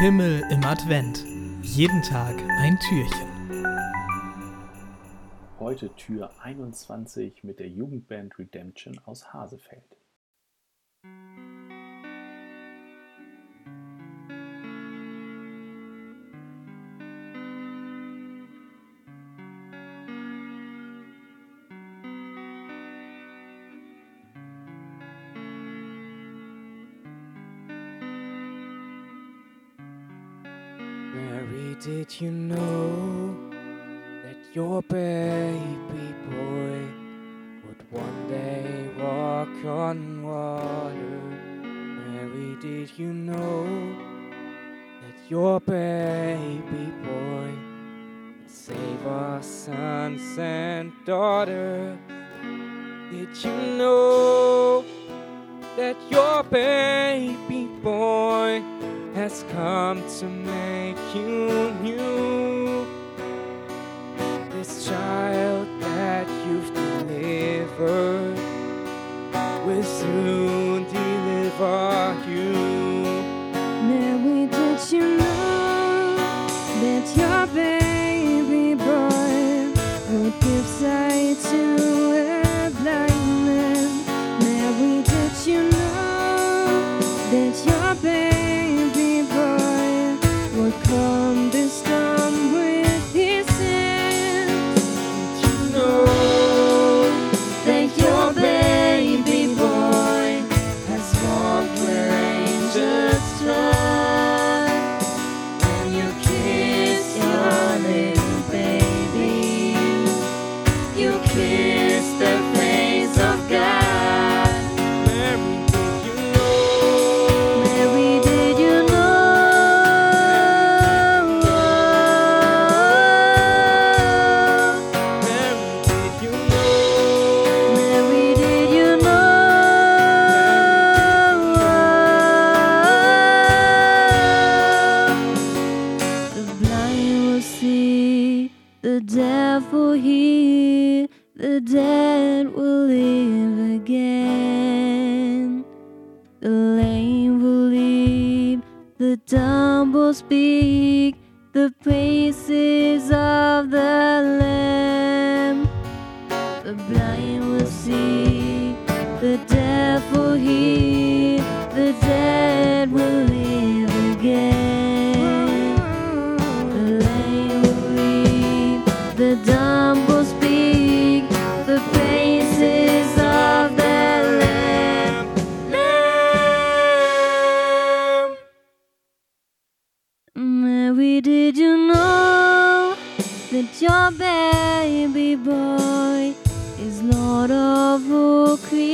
Himmel im Advent. Jeden Tag ein Türchen. Heute Tür 21 mit der Jugendband Redemption aus Hasefeld. Mary, did you know that your baby boy would one day walk on water? Mary, did you know that your baby boy would save our sons and daughters? Did you know that your baby boy has come to make you new? This child that you've delivered will soon deliver you. Mary, did you the deaf will hear, the dead will live again. The lame will leap, the dumb will speak, the praises of the Lamb. Mary, did you know that your baby boy is Lord of all creation?